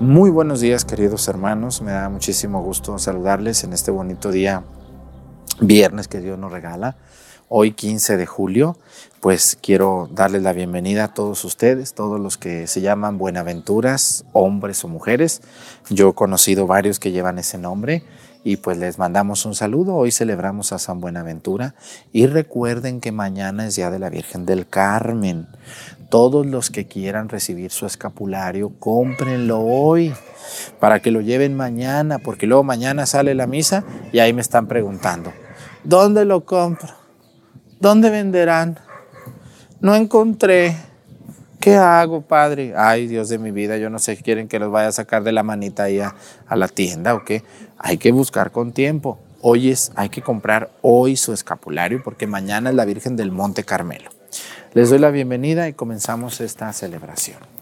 Muy buenos días queridos hermanos, me da muchísimo gusto saludarles en este bonito día viernes que Dios nos regala. Hoy 15 de julio, pues quiero darles la bienvenida a todos ustedes, todos los que se llaman Buenaventuras, hombres o mujeres. Yo he conocido varios que llevan ese nombre y pues les mandamos un saludo. Hoy celebramos a San Buenaventura y recuerden que mañana es Día de la Virgen del Carmen. Todos los que quieran recibir su escapulario, cómprenlo hoy para que lo lleven mañana, porque luego mañana sale la misa y ahí me están preguntando, ¿dónde lo compro? ¿Dónde venderán? No encontré. ¿Qué hago, padre? Ay, Dios de mi vida, yo no sé, quieren que los vaya a sacar de la manita ahí a, a la tienda o qué. Hay que buscar con tiempo. Hoy es, hay que comprar hoy su escapulario porque mañana es la Virgen del Monte Carmelo. Les doy la bienvenida y comenzamos esta celebración.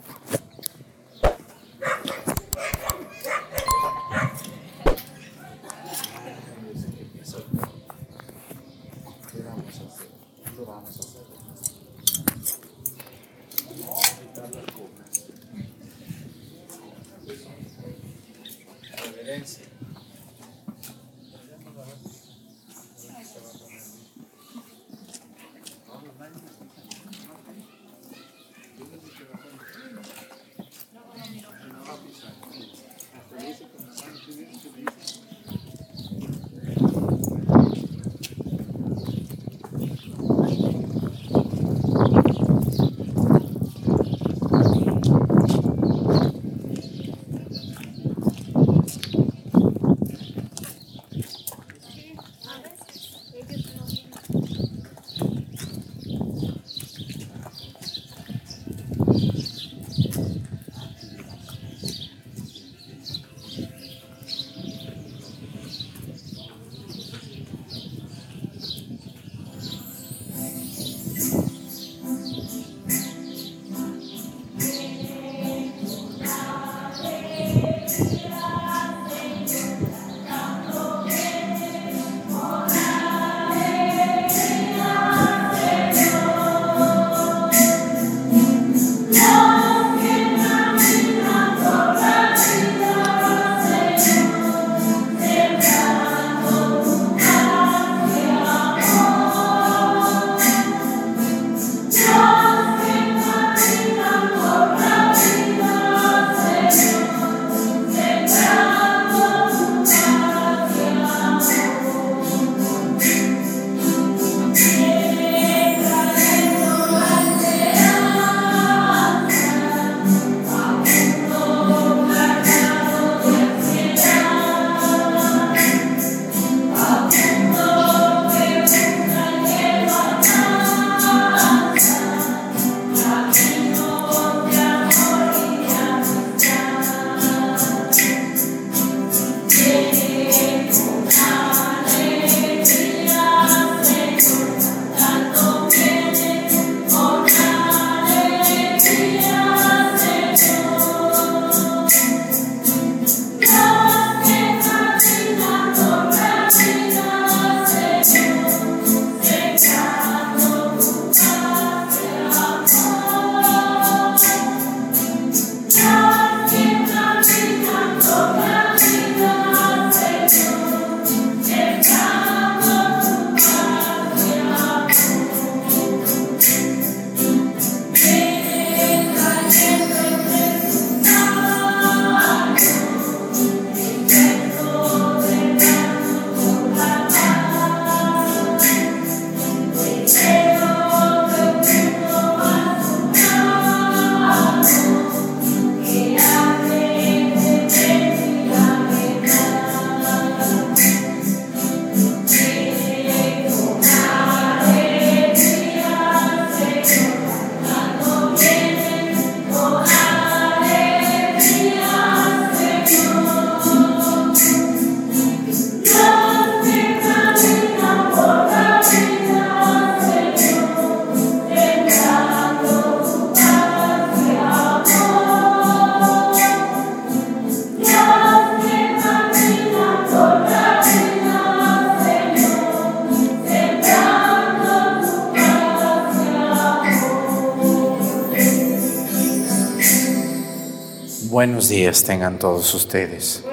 Todos ustedes.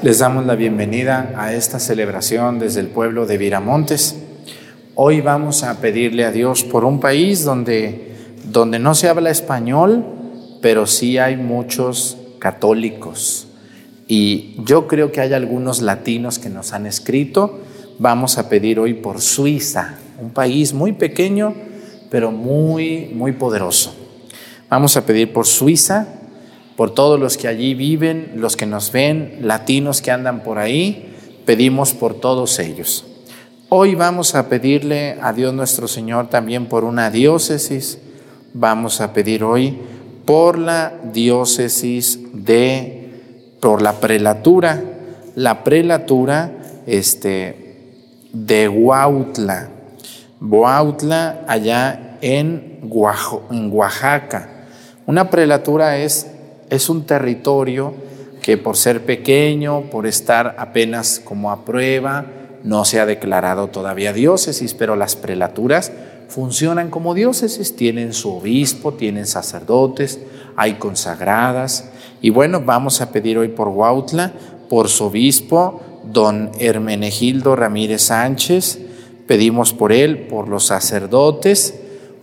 Les damos la bienvenida a esta celebración desde el pueblo de Viramontes. Hoy vamos a pedirle a Dios por un país donde, donde no se habla español, pero sí hay muchos católicos. Y yo creo que hay algunos latinos que nos han escrito. Vamos a pedir hoy por Suiza, un país muy pequeño, pero muy, muy poderoso. Vamos a pedir por Suiza, por todos los que allí viven, los que nos ven, latinos que andan por ahí, pedimos por todos ellos. Hoy vamos a pedirle a Dios nuestro Señor también por una diócesis. Vamos a pedir hoy por la diócesis de, por la prelatura, la prelatura este, de Huautla. Huautla allá en, en Oaxaca. Una prelatura es, es un territorio que por ser pequeño, por estar apenas como a prueba, no se ha declarado todavía diócesis, pero las prelaturas funcionan como diócesis, tienen su obispo, tienen sacerdotes, hay consagradas. Y bueno, vamos a pedir hoy por Huautla, por su obispo, don Hermenegildo Ramírez Sánchez, pedimos por él, por los sacerdotes,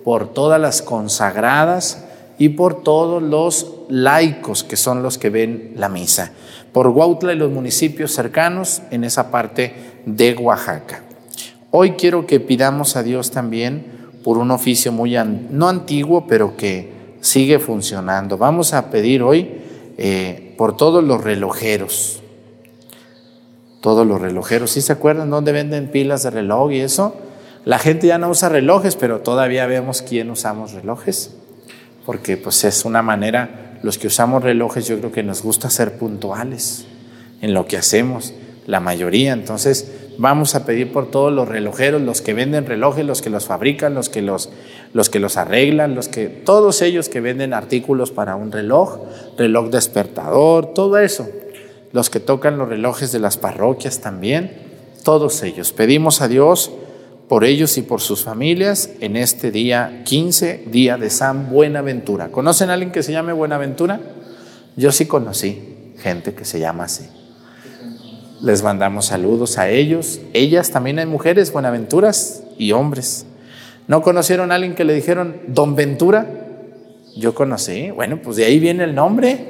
por todas las consagradas, y por todos los laicos que son los que ven la misa, por Huautla y los municipios cercanos en esa parte de Oaxaca. Hoy quiero que pidamos a Dios también por un oficio muy, no antiguo, pero que sigue funcionando. Vamos a pedir hoy eh, por todos los relojeros, todos los relojeros. ¿Sí se acuerdan dónde venden pilas de reloj y eso? La gente ya no usa relojes, pero todavía vemos quién usamos relojes porque pues es una manera, los que usamos relojes yo creo que nos gusta ser puntuales en lo que hacemos, la mayoría, entonces vamos a pedir por todos los relojeros, los que venden relojes, los que los fabrican, los que los, los que los arreglan, los que, todos ellos que venden artículos para un reloj, reloj despertador, todo eso, los que tocan los relojes de las parroquias también, todos ellos. Pedimos a Dios por ellos y por sus familias en este día 15, día de San Buenaventura. ¿Conocen a alguien que se llame Buenaventura? Yo sí conocí gente que se llama así. Les mandamos saludos a ellos. Ellas también hay mujeres Buenaventuras y hombres. ¿No conocieron a alguien que le dijeron Don Ventura? Yo conocí. Bueno, pues de ahí viene el nombre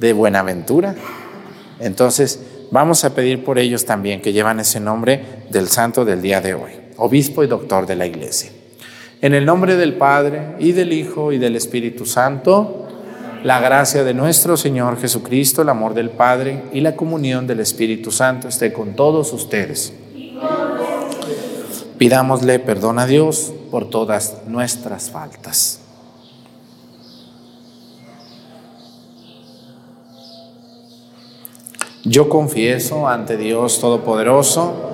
de Buenaventura. Entonces, vamos a pedir por ellos también que llevan ese nombre del santo del día de hoy obispo y doctor de la iglesia. En el nombre del Padre y del Hijo y del Espíritu Santo, la gracia de nuestro Señor Jesucristo, el amor del Padre y la comunión del Espíritu Santo esté con todos ustedes. Pidámosle perdón a Dios por todas nuestras faltas. Yo confieso ante Dios Todopoderoso,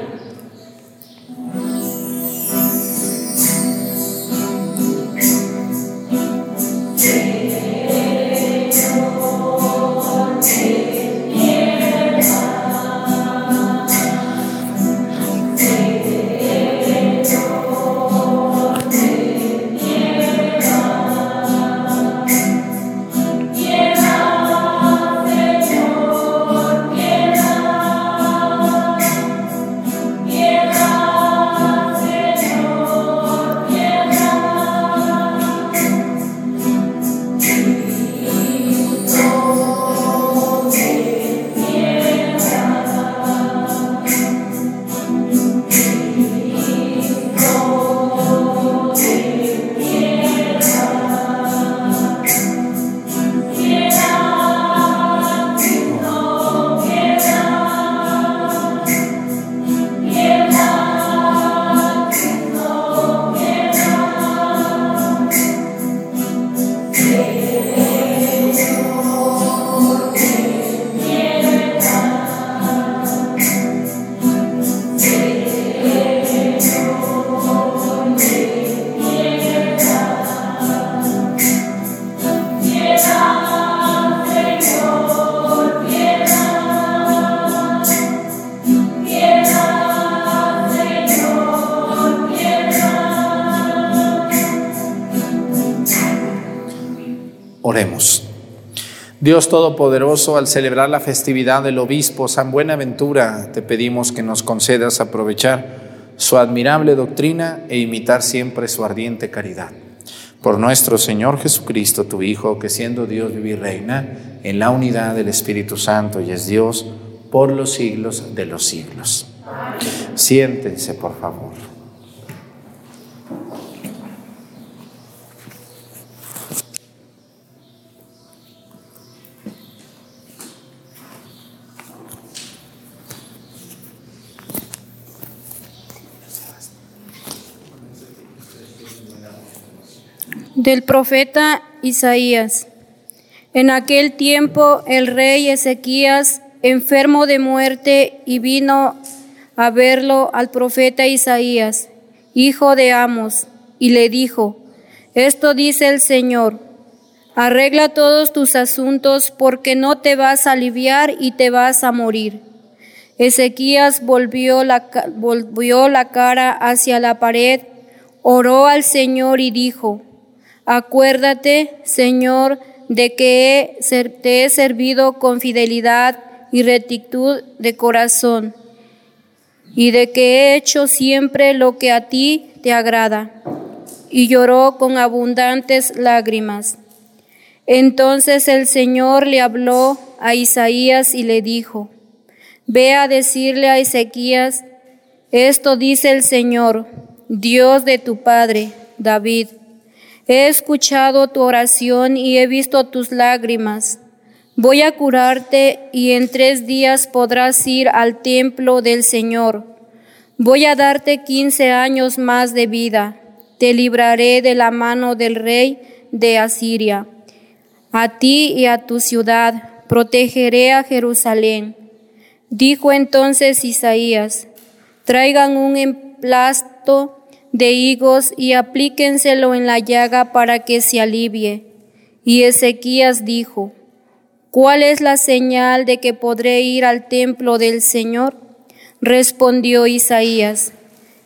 Dios Todopoderoso, al celebrar la festividad del obispo San Buenaventura, te pedimos que nos concedas aprovechar su admirable doctrina e imitar siempre su ardiente caridad. Por nuestro Señor Jesucristo, tu Hijo, que siendo Dios vive y reina en la unidad del Espíritu Santo y es Dios por los siglos de los siglos. Siéntense, por favor. Del profeta Isaías. En aquel tiempo el rey Ezequías, enfermo de muerte, y vino a verlo al profeta Isaías, hijo de Amos, y le dijo, Esto dice el Señor, arregla todos tus asuntos porque no te vas a aliviar y te vas a morir. Ezequías volvió la, volvió la cara hacia la pared, oró al Señor y dijo, Acuérdate, Señor, de que te he servido con fidelidad y rectitud de corazón, y de que he hecho siempre lo que a ti te agrada. Y lloró con abundantes lágrimas. Entonces el Señor le habló a Isaías y le dijo, Ve a decirle a Ezequías, esto dice el Señor, Dios de tu Padre, David He escuchado tu oración y he visto tus lágrimas. Voy a curarte y en tres días podrás ir al templo del Señor. Voy a darte quince años más de vida. Te libraré de la mano del rey de Asiria. A ti y a tu ciudad protegeré a Jerusalén. Dijo entonces Isaías, traigan un emplasto de higos y aplíquenselo en la llaga para que se alivie. Y Ezequías dijo, ¿cuál es la señal de que podré ir al templo del Señor? Respondió Isaías,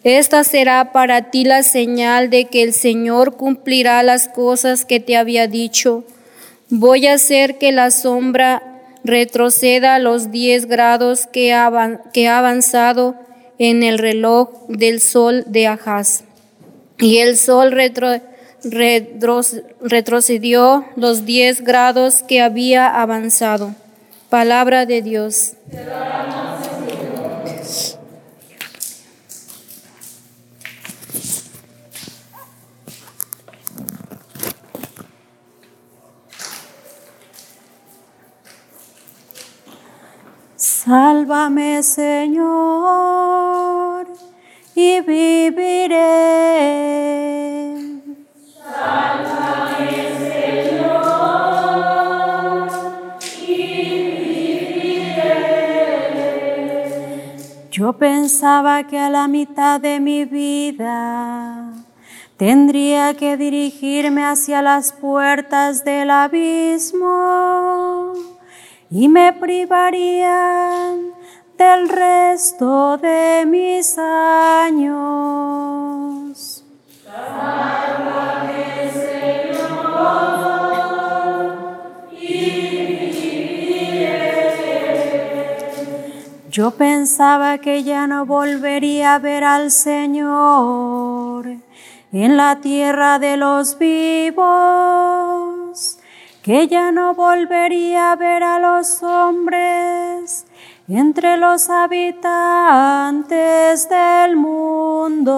esta será para ti la señal de que el Señor cumplirá las cosas que te había dicho. Voy a hacer que la sombra retroceda a los diez grados que ha avanzado en el reloj del sol de Ahaz. Y el sol retrocedió los diez grados que había avanzado. Palabra de Dios. Sálvame, Señor, y viviré. Sálvame, Señor, y viviré. Yo pensaba que a la mitad de mi vida tendría que dirigirme hacia las puertas del abismo y me privarían del resto de mis años. Sálvame, Señor, y Yo pensaba que ya no volvería a ver al Señor en la tierra de los vivos que ya no volvería a ver a los hombres entre los habitantes del mundo.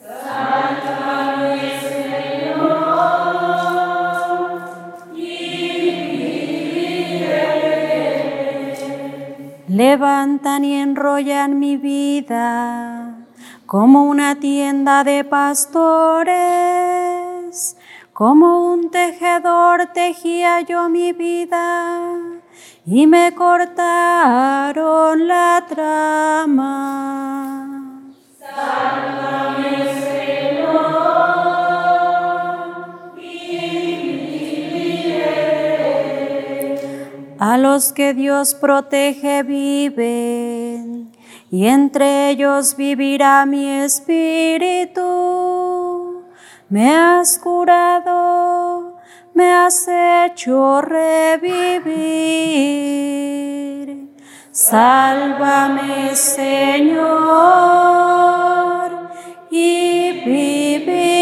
Sálvame, Señor, y Levantan y enrollan mi vida como una tienda de pastores como un tejedor tejía yo mi vida y me cortaron la trama. Sálvame, Señor, y A los que Dios protege viven, y entre ellos vivirá mi espíritu me has curado me has hecho revivir. Sálvame, Señor, y viviré.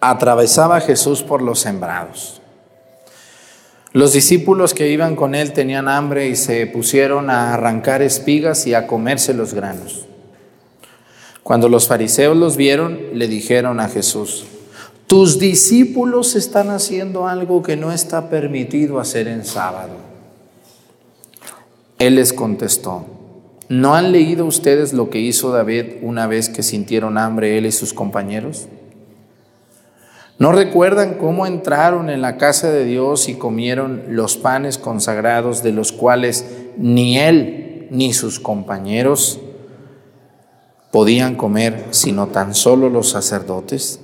atravesaba Jesús por los sembrados. Los discípulos que iban con él tenían hambre y se pusieron a arrancar espigas y a comerse los granos. Cuando los fariseos los vieron, le dijeron a Jesús, tus discípulos están haciendo algo que no está permitido hacer en sábado. Él les contestó, ¿no han leído ustedes lo que hizo David una vez que sintieron hambre él y sus compañeros? ¿No recuerdan cómo entraron en la casa de Dios y comieron los panes consagrados de los cuales ni él ni sus compañeros podían comer, sino tan solo los sacerdotes?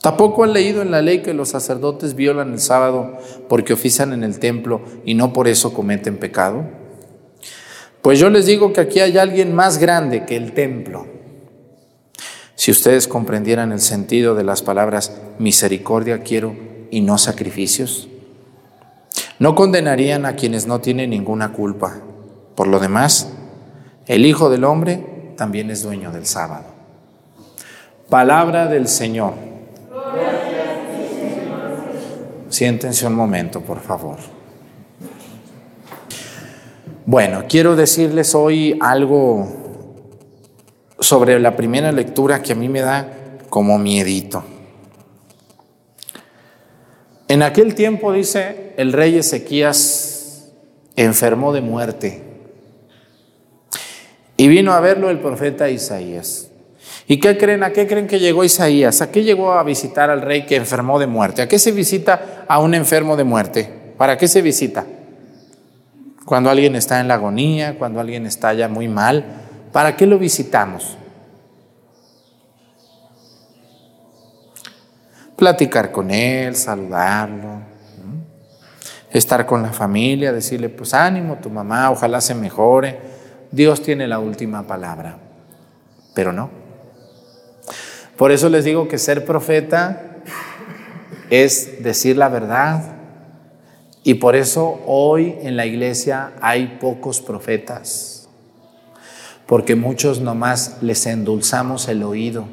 Tampoco han leído en la ley que los sacerdotes violan el sábado porque ofician en el templo y no por eso cometen pecado. Pues yo les digo que aquí hay alguien más grande que el templo. Si ustedes comprendieran el sentido de las palabras misericordia quiero y no sacrificios, no condenarían a quienes no tienen ninguna culpa. Por lo demás, el Hijo del Hombre también es dueño del sábado. Palabra del Señor. Siéntense un momento, por favor. Bueno, quiero decirles hoy algo sobre la primera lectura que a mí me da como miedito. En aquel tiempo, dice, el rey Ezequías enfermó de muerte y vino a verlo el profeta Isaías. ¿Y qué creen? ¿A qué creen que llegó Isaías? ¿A qué llegó a visitar al rey que enfermó de muerte? ¿A qué se visita a un enfermo de muerte? ¿Para qué se visita? Cuando alguien está en la agonía, cuando alguien está ya muy mal, ¿Para qué lo visitamos? Platicar con él, saludarlo, estar con la familia, decirle, pues ánimo, tu mamá, ojalá se mejore. Dios tiene la última palabra, pero no. Por eso les digo que ser profeta es decir la verdad. Y por eso hoy en la iglesia hay pocos profetas porque muchos nomás les endulzamos el oído.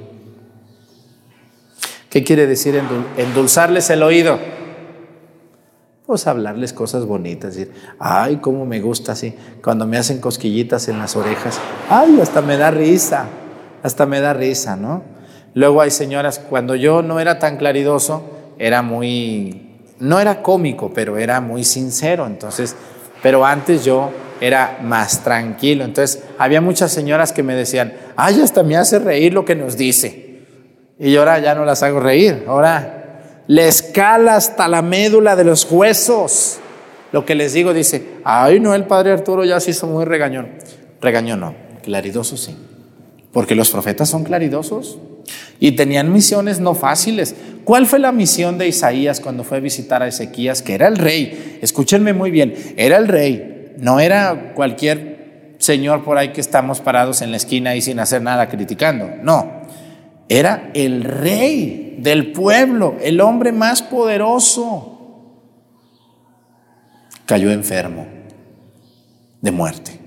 ¿Qué quiere decir endulzarles el oído? Pues hablarles cosas bonitas, decir, ay, cómo me gusta así, cuando me hacen cosquillitas en las orejas, ay, hasta me da risa, hasta me da risa, ¿no? Luego hay señoras, cuando yo no era tan claridoso, era muy, no era cómico, pero era muy sincero, entonces, pero antes yo era más tranquilo. Entonces, había muchas señoras que me decían, ay, hasta me hace reír lo que nos dice. Y ahora ya no las hago reír, ahora le escala hasta la médula de los huesos. Lo que les digo dice, ay no, el padre Arturo ya se hizo muy regañón. Regañón no, claridoso sí. Porque los profetas son claridosos y tenían misiones no fáciles. ¿Cuál fue la misión de Isaías cuando fue a visitar a Ezequías? Que era el rey. Escúchenme muy bien, era el rey, no era cualquier señor por ahí que estamos parados en la esquina y sin hacer nada criticando. No, era el rey del pueblo, el hombre más poderoso. Cayó enfermo de muerte.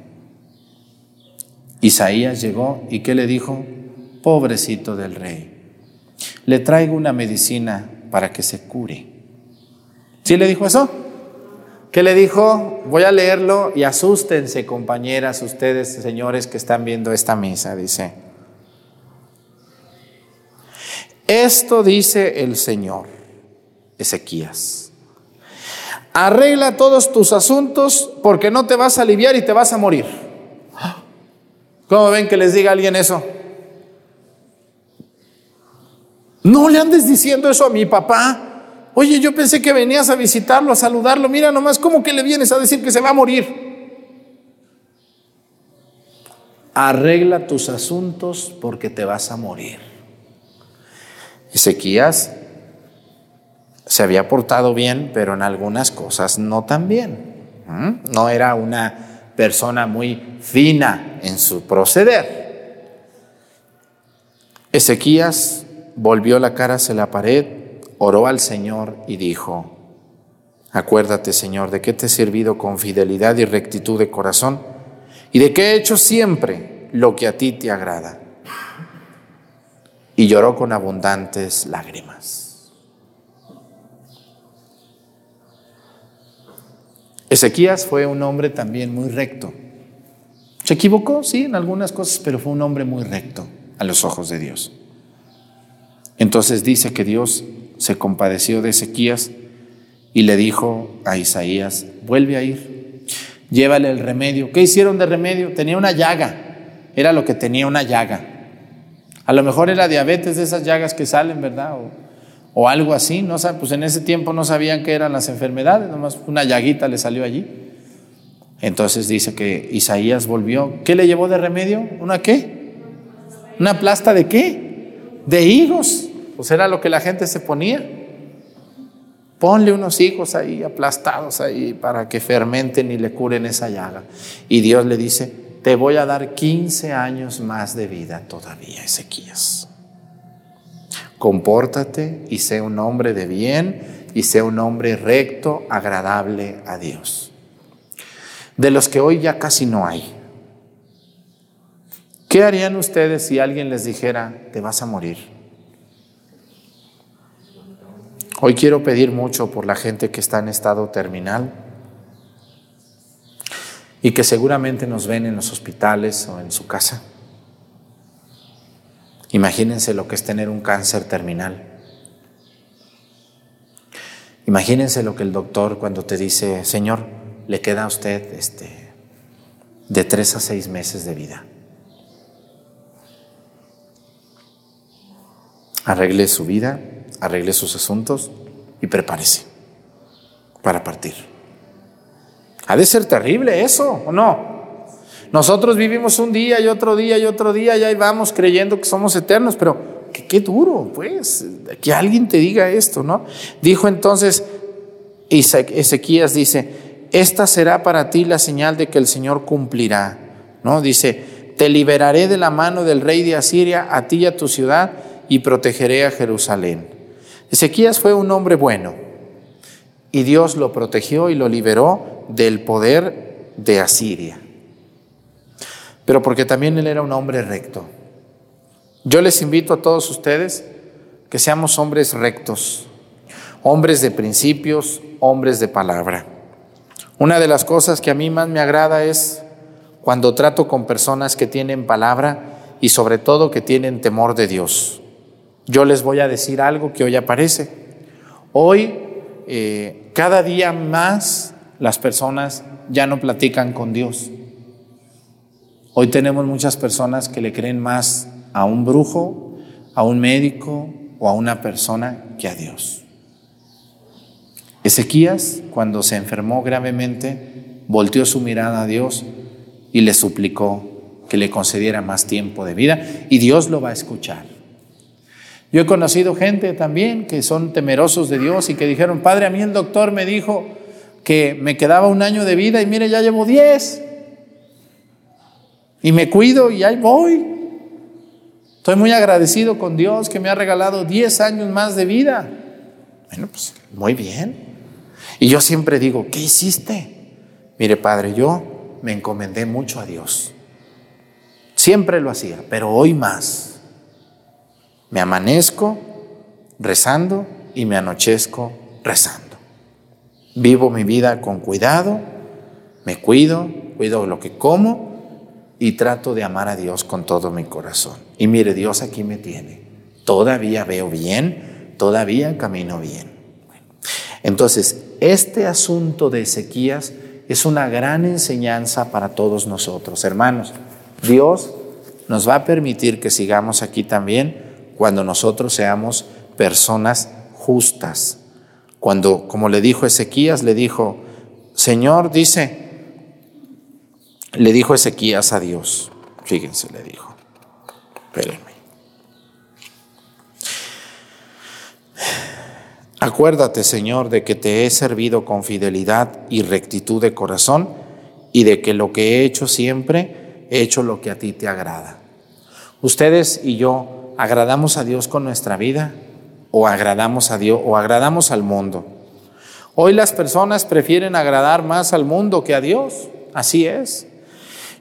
Isaías llegó y ¿qué le dijo? Pobrecito del rey. Le traigo una medicina para que se cure. ¿Sí le dijo eso? ¿Qué le dijo? Voy a leerlo y asústense, compañeras, ustedes, señores que están viendo esta misa. Dice, esto dice el Señor, Ezequías. Arregla todos tus asuntos porque no te vas a aliviar y te vas a morir. ¿Cómo ven que les diga alguien eso? No le andes diciendo eso a mi papá. Oye, yo pensé que venías a visitarlo, a saludarlo. Mira nomás, ¿cómo que le vienes a decir que se va a morir? Arregla tus asuntos porque te vas a morir. Ezequías se había portado bien, pero en algunas cosas no tan bien. No era una persona muy fina en su proceder. Ezequías volvió la cara hacia la pared, oró al Señor y dijo, Acuérdate, Señor, de que te he servido con fidelidad y rectitud de corazón y de que he hecho siempre lo que a ti te agrada y lloró con abundantes lágrimas. Ezequías fue un hombre también muy recto. Se equivocó, sí, en algunas cosas, pero fue un hombre muy recto a los ojos de Dios. Entonces dice que Dios se compadeció de Ezequías y le dijo a Isaías, vuelve a ir, llévale el remedio. ¿Qué hicieron de remedio? Tenía una llaga, era lo que tenía una llaga. A lo mejor era diabetes de esas llagas que salen, ¿verdad? O, algo así, ¿no? Pues en ese tiempo no sabían qué eran las enfermedades, nomás una llaguita le salió allí. Entonces dice que Isaías volvió. ¿Qué le llevó de remedio? ¿Una qué? ¿Una plasta de qué? De higos. Pues era lo que la gente se ponía. Ponle unos higos ahí aplastados ahí para que fermenten y le curen esa llaga. Y Dios le dice, te voy a dar 15 años más de vida todavía, Ezequías. Compórtate y sé un hombre de bien y sé un hombre recto, agradable a Dios. De los que hoy ya casi no hay. ¿Qué harían ustedes si alguien les dijera, te vas a morir? Hoy quiero pedir mucho por la gente que está en estado terminal y que seguramente nos ven en los hospitales o en su casa. Imagínense lo que es tener un cáncer terminal. Imagínense lo que el doctor cuando te dice, Señor, le queda a usted este, de tres a seis meses de vida. Arregle su vida, arregle sus asuntos y prepárese para partir. Ha de ser terrible eso, ¿o no? Nosotros vivimos un día y otro día y otro día y ahí vamos creyendo que somos eternos, pero qué, duro, pues, que alguien te diga esto, ¿no? Dijo entonces, Ezequías dice, esta será para ti la señal de que el Señor cumplirá, ¿no? Dice, te liberaré de la mano del rey de Asiria, a ti y a tu ciudad, y protegeré a Jerusalén. Ezequías fue un hombre bueno, y Dios lo protegió y lo liberó del poder de Asiria, pero porque también él era un hombre recto. Yo les invito a todos ustedes que seamos hombres rectos, hombres de principios, hombres de palabra. Una de las cosas que a mí más me agrada es cuando trato con personas que tienen palabra y sobre todo que tienen temor de Dios. Yo les voy a decir algo que hoy aparece. Hoy, eh, cada día más las personas ya no platican con Dios. Hoy tenemos muchas personas que le creen más a un brujo, a un médico o a una persona que a Dios. Ezequías, cuando se enfermó gravemente, volteó su mirada a Dios y le suplicó que le concediera más tiempo de vida y Dios lo va a escuchar. Yo he conocido gente también que son temerosos de Dios y que dijeron, Padre, a mí el doctor me dijo que me quedaba un año de vida y mire, ya llevo diez. Y me cuido y ahí voy. Estoy muy agradecido con Dios que me ha regalado diez años más de vida. Bueno, pues muy bien. Y yo siempre digo, ¿qué hiciste? Mire, Padre, yo me encomendé mucho a Dios. Siempre lo hacía, pero hoy más. Me amanezco rezando y me anochezco rezando. Vivo mi vida con cuidado, me cuido, cuido lo que como y trato de amar a Dios con todo mi corazón. Y mire, Dios aquí me tiene. Todavía veo bien, todavía camino bien. Entonces, este asunto de Ezequías es una gran enseñanza para todos nosotros, hermanos. Dios nos va a permitir que sigamos aquí también cuando nosotros seamos personas justas. Cuando, como le dijo Ezequías, le dijo, Señor, dice, le dijo Ezequías a Dios, fíjense, le dijo, espérenme. Acuérdate, Señor, de que te he servido con fidelidad y rectitud de corazón y de que lo que he hecho siempre he hecho lo que a ti te agrada. Ustedes y yo agradamos a Dios con nuestra vida o agradamos a Dios o agradamos al mundo. Hoy las personas prefieren agradar más al mundo que a Dios. Así es.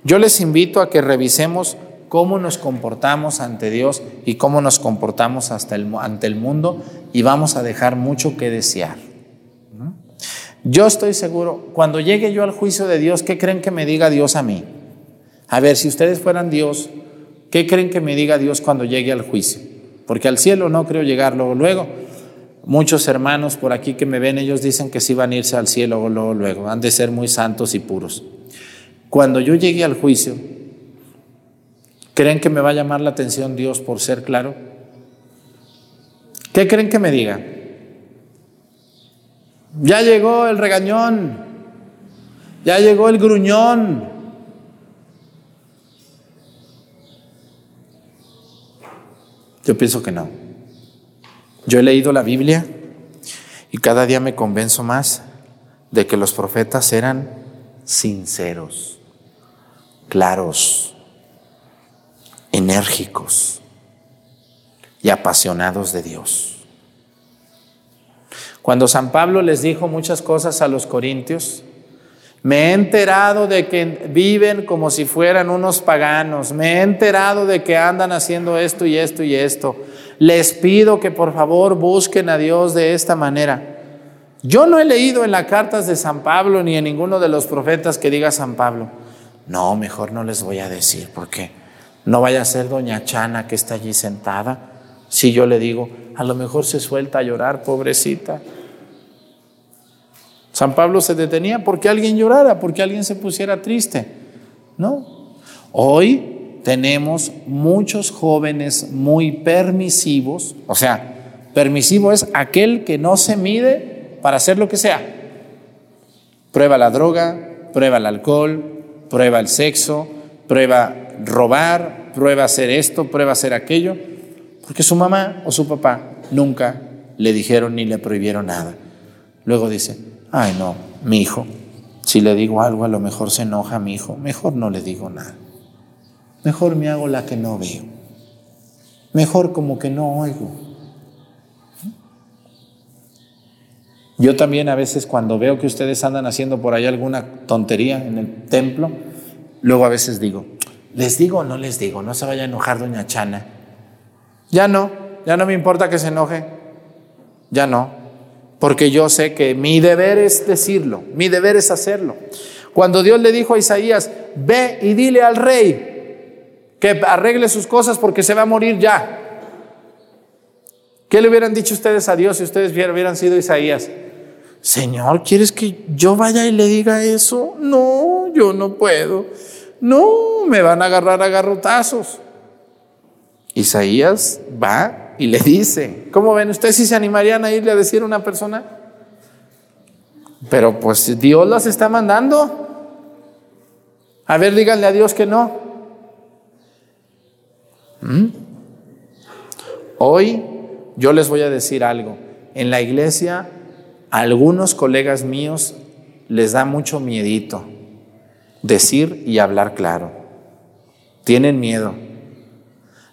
Yo les invito a que revisemos cómo nos comportamos ante Dios y cómo nos comportamos hasta el, ante el mundo y vamos a dejar mucho que desear. Yo estoy seguro, cuando llegue yo al juicio de Dios, ¿qué creen que me diga Dios a mí? A ver, si ustedes fueran Dios, ¿qué creen que me diga Dios cuando llegue al juicio? Porque al cielo no creo llegar luego, luego. Muchos hermanos por aquí que me ven, ellos dicen que sí van a irse al cielo luego, luego. Han de ser muy santos y puros. Cuando yo llegue al juicio, ¿creen que me va a llamar la atención Dios por ser claro? ¿Qué creen que me diga? Ya llegó el regañón, ya llegó el gruñón, Yo pienso que no. Yo he leído la Biblia y cada día me convenzo más de que los profetas eran sinceros, claros, enérgicos y apasionados de Dios. Cuando San Pablo les dijo muchas cosas a los corintios, me he enterado de que viven como si fueran unos paganos. Me he enterado de que andan haciendo esto y esto y esto. Les pido que por favor busquen a Dios de esta manera. Yo no he leído en las cartas de San Pablo ni en ninguno de los profetas que diga San Pablo. No, mejor no les voy a decir porque no vaya a ser doña Chana que está allí sentada. Si yo le digo, a lo mejor se suelta a llorar, pobrecita. San Pablo se detenía porque alguien llorara, porque alguien se pusiera triste. No. Hoy tenemos muchos jóvenes muy permisivos, o sea, permisivo es aquel que no se mide para hacer lo que sea. Prueba la droga, prueba el alcohol, prueba el sexo, prueba robar, prueba hacer esto, prueba hacer aquello, porque su mamá o su papá nunca le dijeron ni le prohibieron nada. Luego dice, Ay, no, mi hijo. Si le digo algo, a lo mejor se enoja mi hijo. Mejor no le digo nada. Mejor me hago la que no veo. Mejor como que no oigo. Yo también a veces cuando veo que ustedes andan haciendo por ahí alguna tontería en el templo, luego a veces digo, ¿les digo o no les digo? No se vaya a enojar doña Chana. Ya no, ya no me importa que se enoje. Ya no porque yo sé que mi deber es decirlo, mi deber es hacerlo. Cuando Dios le dijo a Isaías, ve y dile al rey que arregle sus cosas porque se va a morir ya. ¿Qué le hubieran dicho ustedes a Dios si ustedes hubieran sido Isaías? Señor, ¿quieres que yo vaya y le diga eso? No, yo no puedo. No, me van a agarrar a garrotazos. Isaías va y le dice, ¿cómo ven? ¿Ustedes si se animarían a irle a decir a una persona? Pero pues Dios las está mandando. A ver, díganle a Dios que no. ¿Mm? Hoy yo les voy a decir algo. En la iglesia, a algunos colegas míos les da mucho miedito decir y hablar claro. Tienen miedo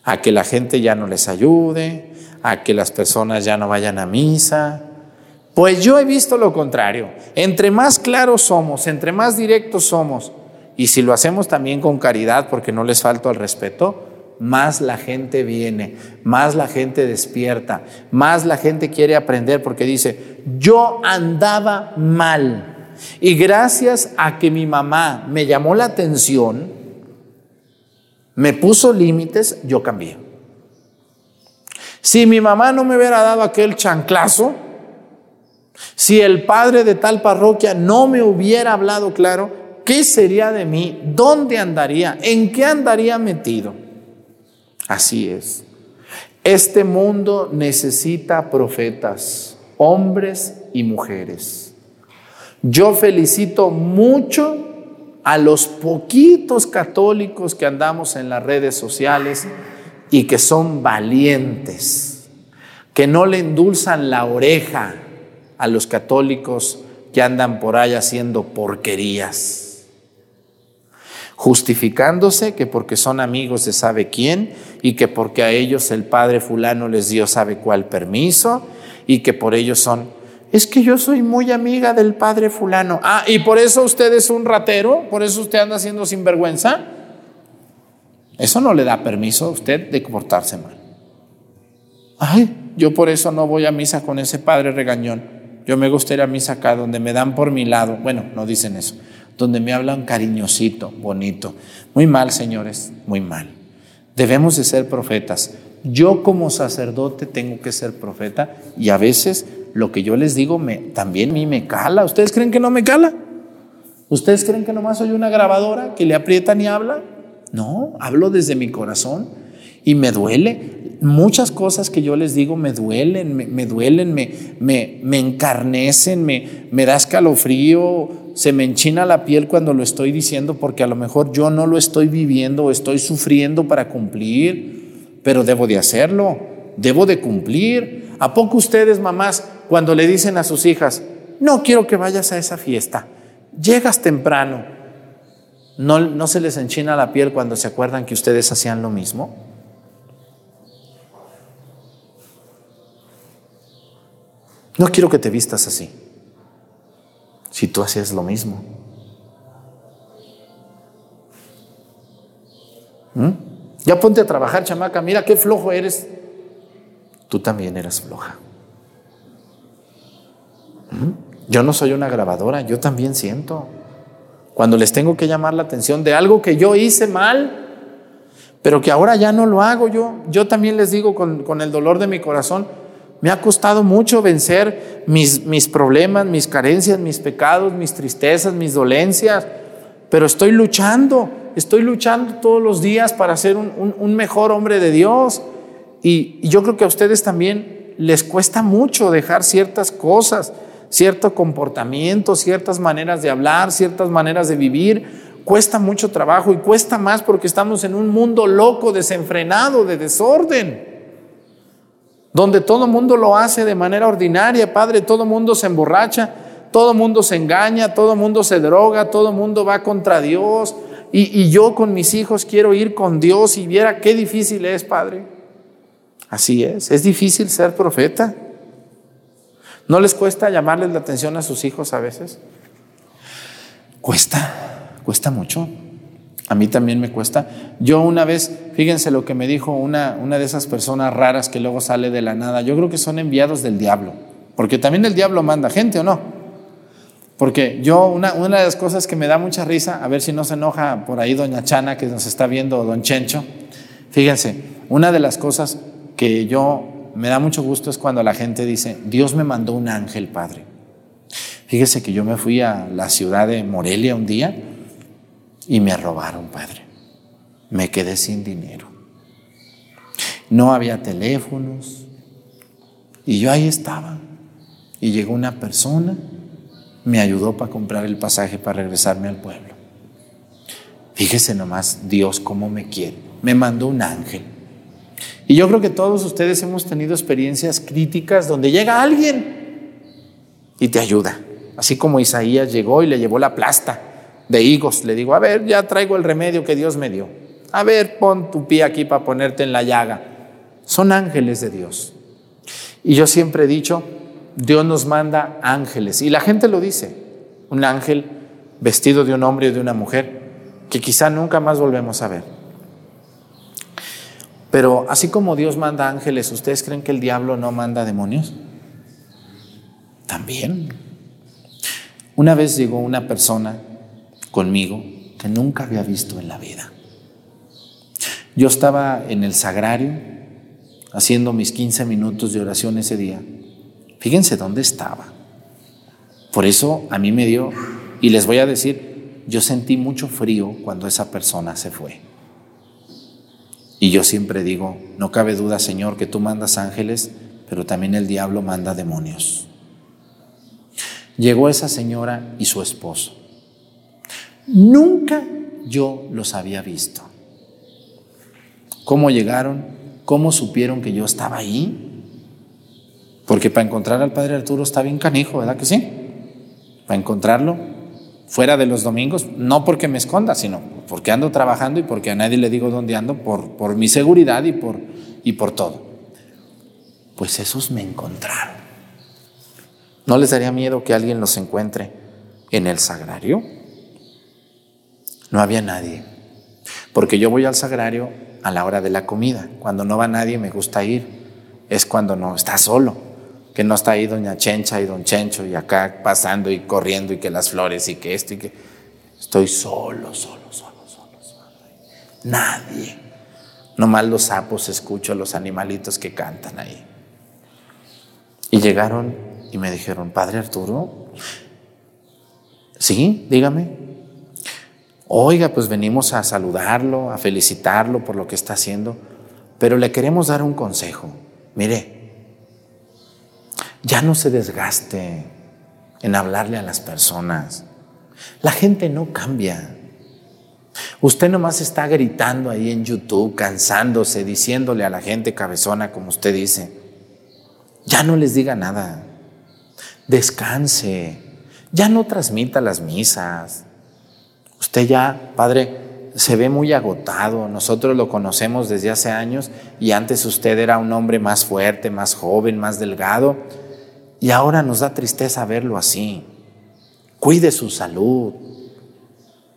a que la gente ya no les ayude, a que las personas ya no vayan a misa. Pues yo he visto lo contrario. Entre más claros somos, entre más directos somos, y si lo hacemos también con caridad, porque no les falta el respeto, más la gente viene, más la gente despierta, más la gente quiere aprender, porque dice, yo andaba mal. Y gracias a que mi mamá me llamó la atención, me puso límites, yo cambié. Si mi mamá no me hubiera dado aquel chanclazo, si el padre de tal parroquia no me hubiera hablado claro, ¿qué sería de mí? ¿Dónde andaría? ¿En qué andaría metido? Así es. Este mundo necesita profetas, hombres y mujeres. Yo felicito mucho a los poquitos católicos que andamos en las redes sociales y que son valientes, que no le endulzan la oreja a los católicos que andan por ahí haciendo porquerías, justificándose que porque son amigos de sabe quién y que porque a ellos el padre fulano les dio sabe cuál permiso y que por ellos son es que yo soy muy amiga del padre fulano. Ah, y por eso usted es un ratero, por eso usted anda haciendo sinvergüenza. Eso no le da permiso a usted de comportarse mal. Ay, yo por eso no voy a misa con ese padre regañón. Yo me gusta ir a misa acá donde me dan por mi lado. Bueno, no dicen eso. Donde me hablan cariñosito, bonito. Muy mal, señores, muy mal. Debemos de ser profetas. Yo como sacerdote tengo que ser profeta y a veces lo que yo les digo me, también a mí me cala. ¿Ustedes creen que no me cala? ¿Ustedes creen que nomás soy una grabadora que le aprietan y habla? No, hablo desde mi corazón y me duele. Muchas cosas que yo les digo me duelen, me, duelen, me, me, me encarnecen, me, me da escalofrío, se me enchina la piel cuando lo estoy diciendo porque a lo mejor yo no lo estoy viviendo o estoy sufriendo para cumplir, pero debo de hacerlo, debo de cumplir. ¿A poco ustedes, mamás, cuando le dicen a sus hijas, no quiero que vayas a esa fiesta, llegas temprano, ¿no, no se les enchina la piel cuando se acuerdan que ustedes hacían lo mismo? No quiero que te vistas así, si tú hacías lo mismo. ¿Mm? Ya ponte a trabajar, chamaca, mira qué flojo eres. Tú también eras floja. Yo no soy una grabadora, yo también siento. Cuando les tengo que llamar la atención de algo que yo hice mal, pero que ahora ya no lo hago yo, yo también les digo con, el dolor de mi corazón, me ha costado mucho vencer mis, mis problemas, mis carencias, mis pecados, mis tristezas, mis dolencias, pero estoy luchando, estoy luchando todos los días para ser un, mejor hombre de Dios. y yo creo que a ustedes también les cuesta mucho dejar ciertas cosas cierto comportamiento, ciertas maneras de hablar, ciertas maneras de vivir. Cuesta mucho trabajo y cuesta más porque estamos en un mundo loco, desenfrenado, de desorden, donde todo mundo lo hace de manera ordinaria, Padre, todo mundo se emborracha, todo mundo se engaña, todo mundo se droga, todo mundo va contra Dios. Y, y yo con mis hijos quiero ir con Dios y viera qué difícil es, Padre. Así es, es difícil ser profeta. ¿No les cuesta llamarles la atención a sus hijos a veces? Cuesta, cuesta mucho. A mí también me cuesta. Yo una vez, fíjense lo que me dijo una, una de esas personas raras que luego sale de la nada. Yo creo que son enviados del diablo, porque también el diablo manda gente o no. Porque yo, una, una de las cosas que me da mucha risa, a ver si no se enoja por ahí doña Chana que nos está viendo, don Chencho, fíjense, una de las cosas que yo me da mucho gusto es cuando la gente dice, Dios me mandó un ángel, Padre. Fíjese que yo me fui a la ciudad de Morelia un día y me robaron, Padre. Me quedé sin dinero. No había teléfonos. Y yo ahí estaba. Y llegó una persona me ayudó para comprar el pasaje para regresarme al pueblo. Fíjese nomás Dios cómo me quiere. Me mandó un ángel. Y yo creo que todos ustedes hemos tenido experiencias críticas donde llega alguien y te ayuda. Así como Isaías llegó y le llevó la plasta de higos. Le digo, a ver, ya traigo el remedio que Dios me dio. A ver, pon tu pie aquí para ponerte en la llaga. Son ángeles de Dios. Y yo siempre he dicho, Dios nos manda ángeles. Y la gente lo dice, un ángel vestido de un hombre o de una mujer que quizá nunca más volvemos a ver. Pero así como Dios manda ángeles, ¿ustedes creen que el diablo no manda demonios? También. Una vez llegó una persona conmigo que nunca había visto en la vida. Yo estaba en el sagrario haciendo mis 15 minutos de oración ese día Fíjense dónde estaba. Por eso a mí me dio, y les voy a decir, yo sentí mucho frío cuando esa persona se fue. Y yo siempre digo, no cabe duda, Señor, que tú mandas ángeles, pero también el diablo manda demonios. Llegó esa señora y su esposo. Nunca yo los había visto. ¿Cómo llegaron? ¿Cómo supieron que yo estaba ahí? Porque para encontrar al Padre Arturo está bien canijo, ¿verdad que sí? Para encontrarlo fuera de los domingos, no porque me esconda, sino porque ando trabajando y porque a nadie le digo dónde ando por, por mi seguridad y por, y por todo. Pues esos me encontraron. ¿No les daría miedo que alguien los encuentre en el sagrario? No había nadie. Porque yo voy al sagrario a la hora de la comida. Cuando no va nadie me gusta ir. Es cuando no está solo que no está ahí doña Chencha y don Chencho y acá pasando y corriendo y que las flores y que esto y que... Estoy solo, solo, solo. Nadie. Nomás los sapos escucho, los animalitos que cantan ahí. Y llegaron y me dijeron, Padre Arturo, sí, dígame. Oiga, pues venimos a saludarlo, a felicitarlo por lo que está haciendo, pero le queremos dar un consejo. Mire, ya no se desgaste en hablarle a las personas. La gente no cambia. Usted nomás está gritando ahí en YouTube, cansándose, diciéndole a la gente cabezona, como usted dice. Ya no les diga nada. Descanse. Ya no transmita las misas. Usted ya, Padre, se ve muy agotado. Nosotros lo conocemos desde hace años y antes usted era un hombre más fuerte, más joven, más delgado y ahora nos da tristeza verlo así. Cuide su salud.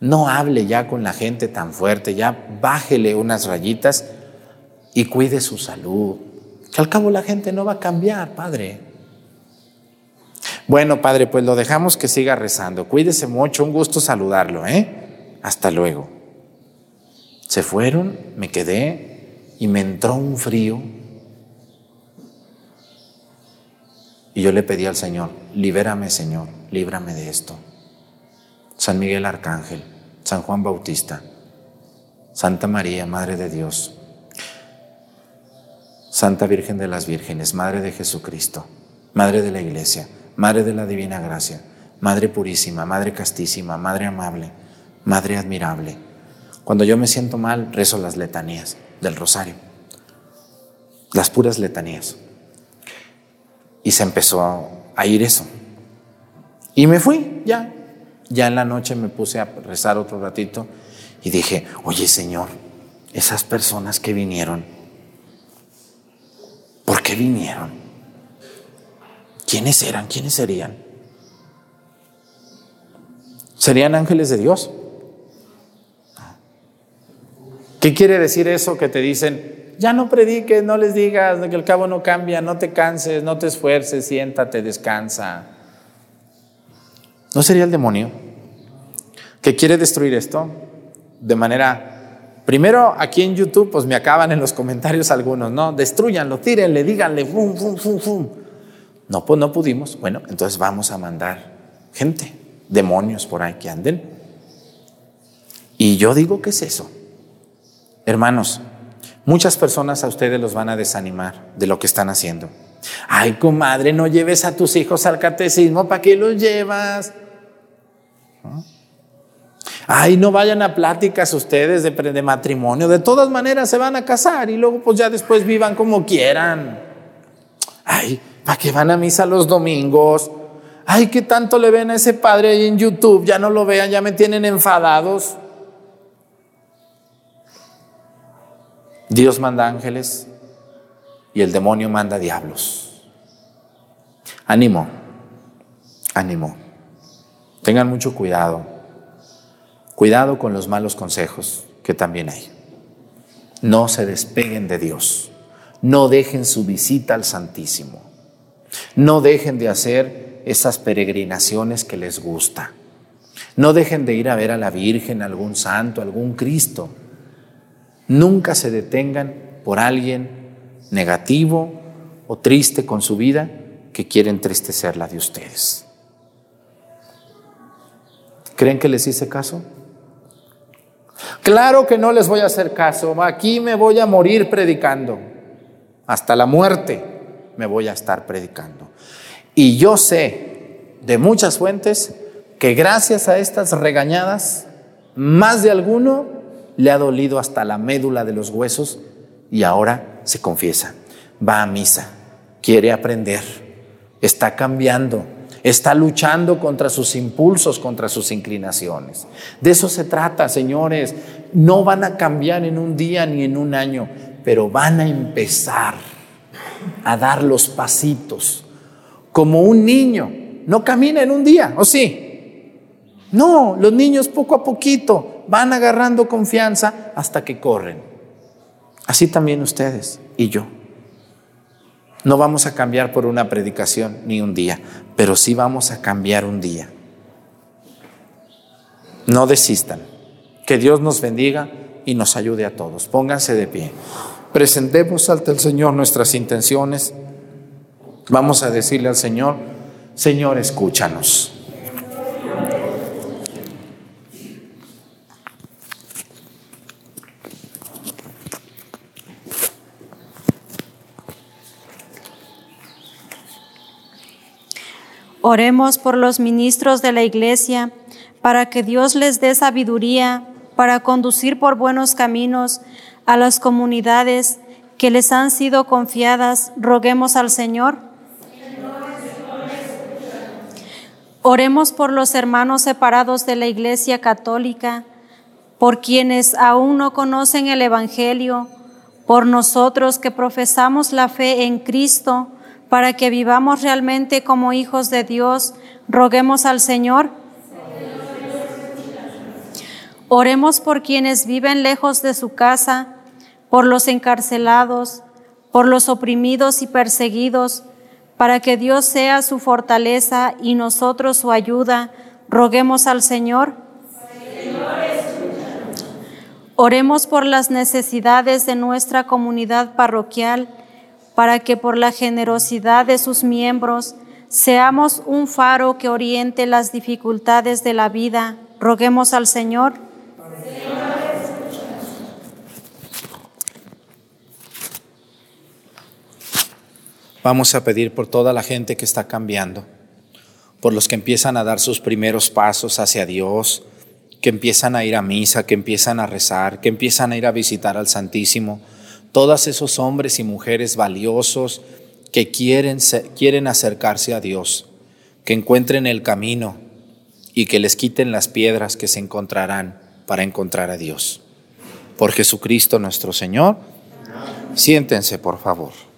No hable ya con la gente tan fuerte, ya bájele unas rayitas y cuide su salud. Que al cabo la gente no va a cambiar, Padre. Bueno, Padre, pues lo dejamos que siga rezando. Cuídese mucho, un gusto saludarlo, ¿eh? Hasta luego. Se fueron, me quedé y me entró un frío Y yo le pedí al Señor, libérame Señor, líbrame de esto. San Miguel Arcángel, San Juan Bautista, Santa María, Madre de Dios, Santa Virgen de las Vírgenes, Madre de Jesucristo, Madre de la Iglesia, Madre de la Divina Gracia, Madre Purísima, Madre Castísima, Madre Amable, Madre Admirable. Cuando yo me siento mal, rezo las letanías del rosario, las puras letanías. Y se empezó a ir eso. Y me fui, ya. Ya en la noche me puse a rezar otro ratito y dije, oye Señor, esas personas que vinieron, ¿por qué vinieron? ¿Quiénes eran? ¿Quiénes serían? ¿Serían ángeles de Dios? ¿Qué quiere decir eso que te dicen, ya no prediques, no les digas, que el cabo no cambia, no te canses, no te esfuerces, siéntate, descansa. ¿No sería el demonio que quiere destruir esto de manera... Primero, aquí en YouTube, pues me acaban en los comentarios algunos, ¿no? Destruyanlo, tírenle, díganle, fum, fum, fum, fum. No, pues no pudimos. Bueno, entonces vamos a mandar gente, demonios por ahí que anden. Y yo digo, ¿qué es eso? Hermanos, Muchas personas a ustedes los van a desanimar de lo que están haciendo. Ay, comadre, no lleves a tus hijos al catecismo, ¿para qué los llevas? Ay, no vayan a pláticas ustedes de, de, matrimonio. De todas maneras se van a casar y luego pues ya después vivan como quieran. Ay, ¿para qué van a misa los domingos? Ay, ¿qué tanto le ven a ese padre ahí en YouTube? Ya no lo vean, ya me tienen enfadados. Dios manda ángeles y el demonio manda diablos. Ánimo, ánimo. Tengan mucho cuidado. Cuidado con los malos consejos que también hay. No se despeguen de Dios. No dejen su visita al Santísimo. No dejen de hacer esas peregrinaciones que les gusta. No dejen de ir a ver a la Virgen, a algún santo, algún Cristo. Nunca se detengan por alguien negativo o triste con su vida que quiere entristecer la de ustedes. ¿Creen que les hice caso? Claro que no les voy a hacer caso. Aquí me voy a morir predicando. Hasta la muerte me voy a estar predicando. Y yo sé de muchas fuentes que gracias a estas regañadas, más de alguno le ha dolido hasta la médula de los huesos y ahora se confiesa, va a misa, quiere aprender, está cambiando, está luchando contra sus impulsos, contra sus inclinaciones. De eso se trata, señores. No van a cambiar en un día ni en un año, pero van a empezar a dar los pasitos como un niño. No camina en un día, ¿o sí? No, los niños poco a poquito van agarrando confianza hasta que corren. Así también ustedes y yo. No vamos a cambiar por una predicación ni un día, pero sí vamos a cambiar un día. No desistan. Que Dios nos bendiga y nos ayude a todos. Pónganse de pie. Presentemos ante el Señor nuestras intenciones. Vamos a decirle al Señor, Señor, escúchanos. Oremos por los ministros de la Iglesia, para que Dios les dé sabiduría para conducir por buenos caminos a las comunidades que les han sido confiadas. Roguemos al Señor. Oremos por los hermanos separados de la Iglesia Católica, por quienes aún no conocen el Evangelio, por nosotros que profesamos la fe en Cristo, para que vivamos realmente como hijos de Dios, roguemos al Señor. Oremos por quienes viven lejos de su casa, por los encarcelados, por los oprimidos y perseguidos, para que Dios sea su fortaleza y nosotros su ayuda. Roguemos al Señor. Oremos por las necesidades de nuestra comunidad parroquial para que por la generosidad de sus miembros seamos un faro que oriente las dificultades de la vida. Roguemos al Señor. Vamos a pedir por toda la gente que está cambiando, por los que empiezan a dar sus primeros pasos hacia Dios, que empiezan a ir a misa, que empiezan a rezar, que empiezan a ir a visitar al Santísimo todos esos hombres y mujeres valiosos que quieren, quieren acercarse a Dios, que encuentren el camino y que les quiten las piedras que se encontrarán para encontrar a Dios. Por Jesucristo nuestro Señor, siéntense por favor.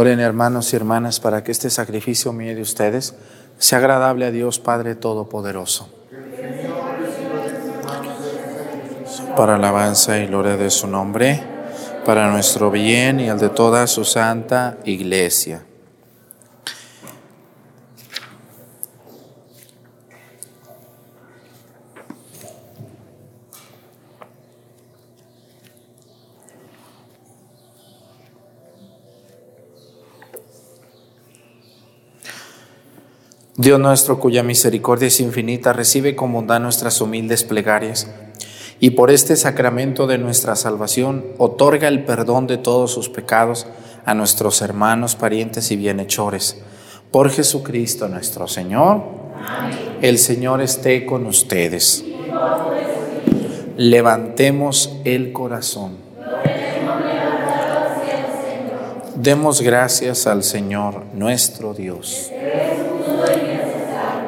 Oren hermanos y hermanas para que este sacrificio mío de ustedes sea agradable a Dios Padre Todopoderoso. Para alabanza y gloria de su nombre, para nuestro bien y el de toda su santa iglesia. Dios nuestro, cuya misericordia es infinita, recibe con bondad nuestras humildes plegarias y por este sacramento de nuestra salvación otorga el perdón de todos sus pecados a nuestros hermanos, parientes y bienhechores. Por Jesucristo nuestro Señor, el Señor esté con ustedes. Levantemos el corazón. Demos gracias al Señor nuestro Dios.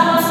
A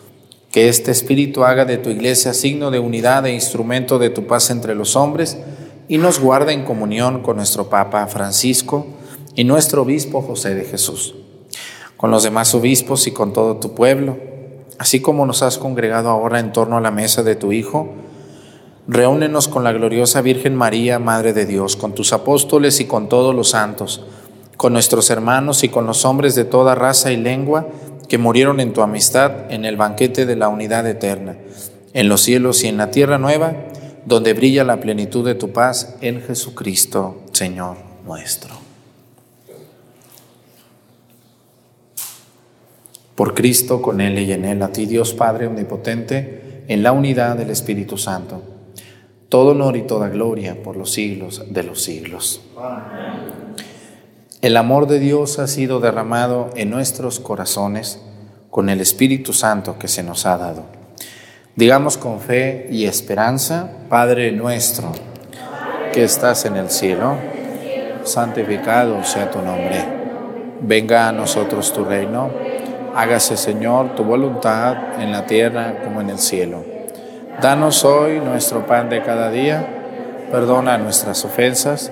que este Espíritu haga de tu iglesia signo de unidad e instrumento de tu paz entre los hombres y nos guarde en comunión con nuestro Papa Francisco y nuestro Obispo José de Jesús, con los demás obispos y con todo tu pueblo, así como nos has congregado ahora en torno a la mesa de tu Hijo. Reúnenos con la gloriosa Virgen María, Madre de Dios, con tus apóstoles y con todos los santos, con nuestros hermanos y con los hombres de toda raza y lengua, que murieron en tu amistad en el banquete de la unidad eterna, en los cielos y en la tierra nueva, donde brilla la plenitud de tu paz en Jesucristo, Señor nuestro. Por Cristo, con Él y en Él, a ti Dios Padre Omnipotente, en la unidad del Espíritu Santo, todo honor y toda gloria por los siglos de los siglos. Amén. El amor de Dios ha sido derramado en nuestros corazones con el Espíritu Santo que se nos ha dado. Digamos con fe y esperanza, Padre nuestro, que estás en el cielo, santificado sea tu nombre. Venga a nosotros tu reino. Hágase, Señor, tu voluntad en la tierra como en el cielo. Danos hoy nuestro pan de cada día. Perdona nuestras ofensas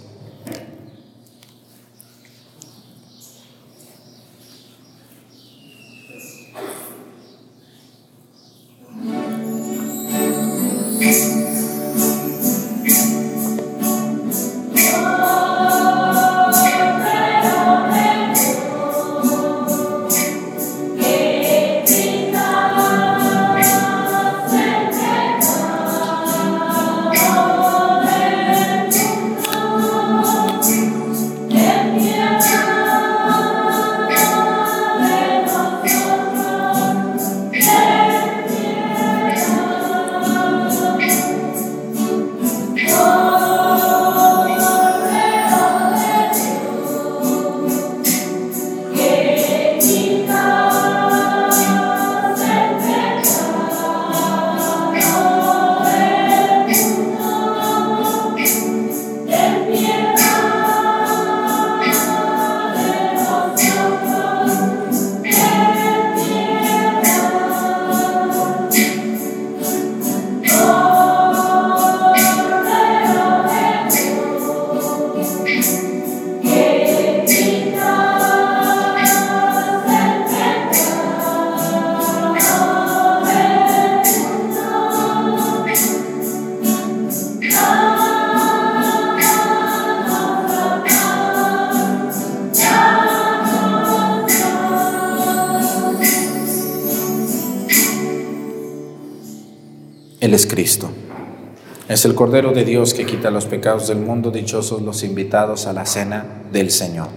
Es el Cordero de Dios que quita los pecados del mundo, dichosos los invitados a la cena del Señor.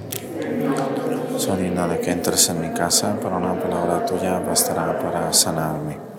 Soy de que entres en mi casa, pero una palabra tuya bastará para sanarme.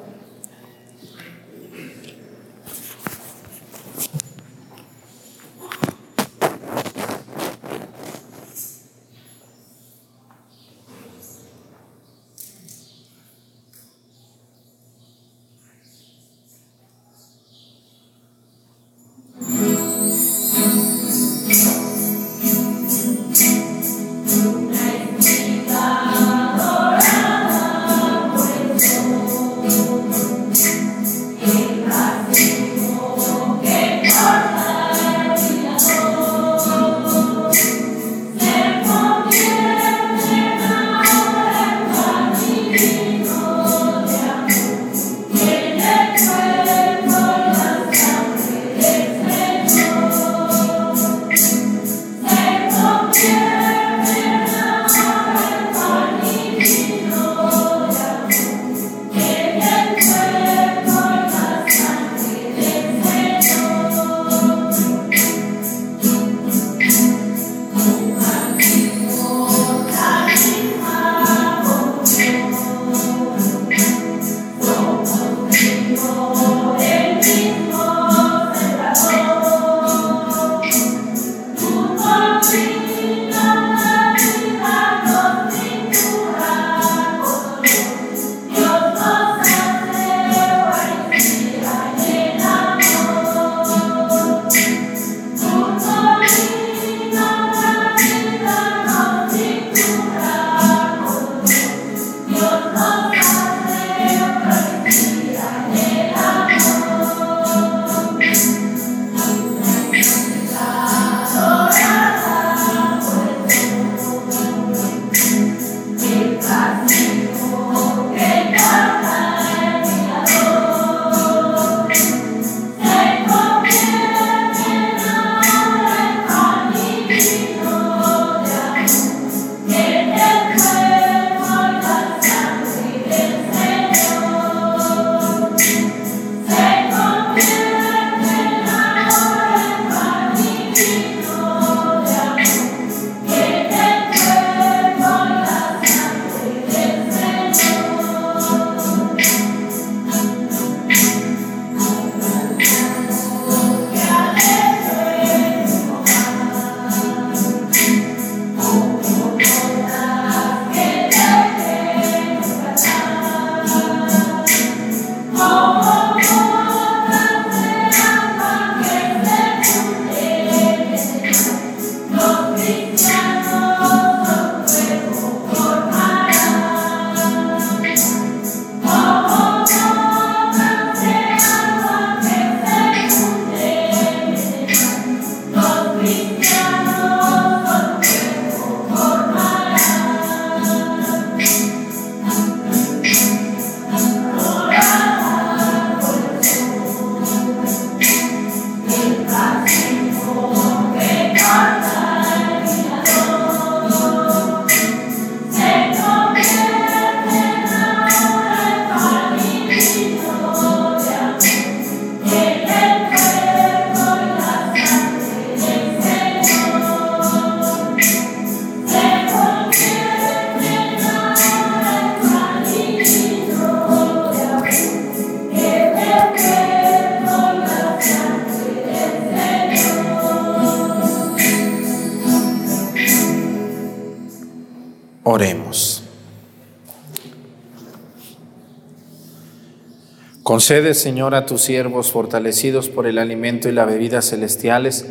Concede, Señor, a tus siervos, fortalecidos por el alimento y la bebida celestiales,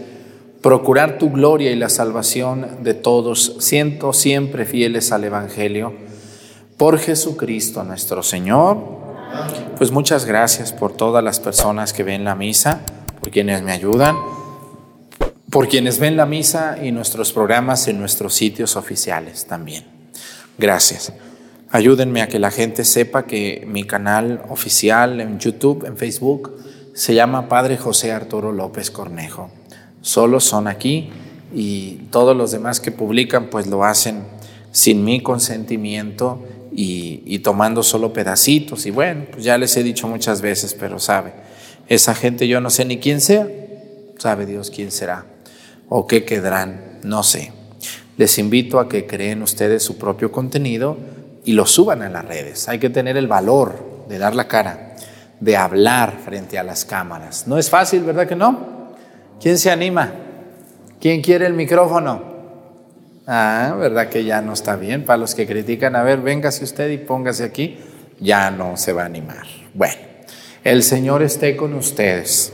procurar tu gloria y la salvación de todos, siendo siempre fieles al Evangelio. Por Jesucristo nuestro Señor. Pues muchas gracias por todas las personas que ven la misa, por quienes me ayudan, por quienes ven la misa y nuestros programas en nuestros sitios oficiales también. Gracias. Ayúdenme a que la gente sepa que mi canal oficial en YouTube, en Facebook, se llama Padre José Arturo López Cornejo. Solo son aquí y todos los demás que publican pues lo hacen sin mi consentimiento y, tomando solo pedacitos. Y bueno, pues ya les he dicho muchas veces, pero sabe, Esa gente yo no sé ni quién sea, sabe Dios quién será o qué quedarán, no sé. Les invito a que creen ustedes su propio contenido y lo suban a las redes. Hay que tener el valor de dar la cara, de hablar frente a las cámaras. No es fácil, ¿verdad que no? ¿Quién se anima? ¿Quién quiere el micrófono? Ah, ¿verdad que ya no está bien? Para los que critican, a ver, véngase usted y póngase aquí, ya no se va a animar. Bueno, el Señor esté con ustedes.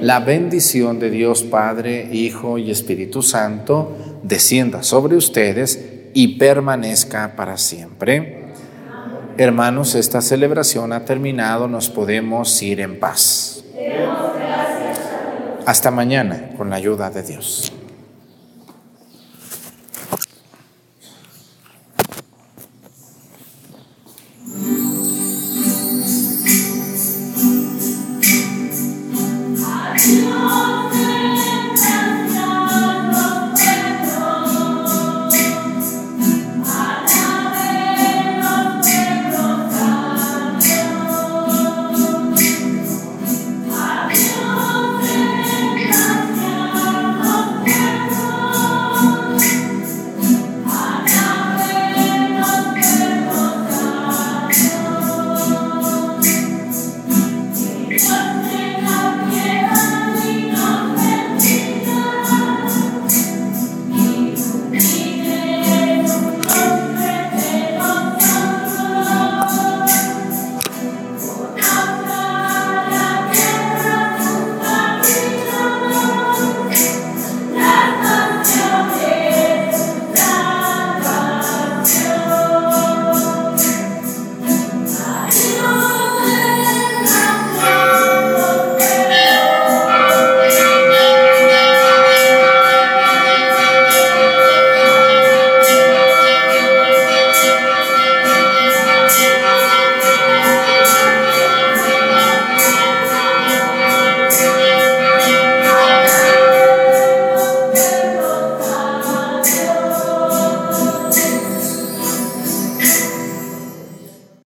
La bendición de Dios Padre, Hijo y Espíritu Santo descienda sobre ustedes y permanezca para siempre. Hermanos, esta celebración ha terminado, nos podemos ir en paz. Hasta mañana, con la ayuda de Dios.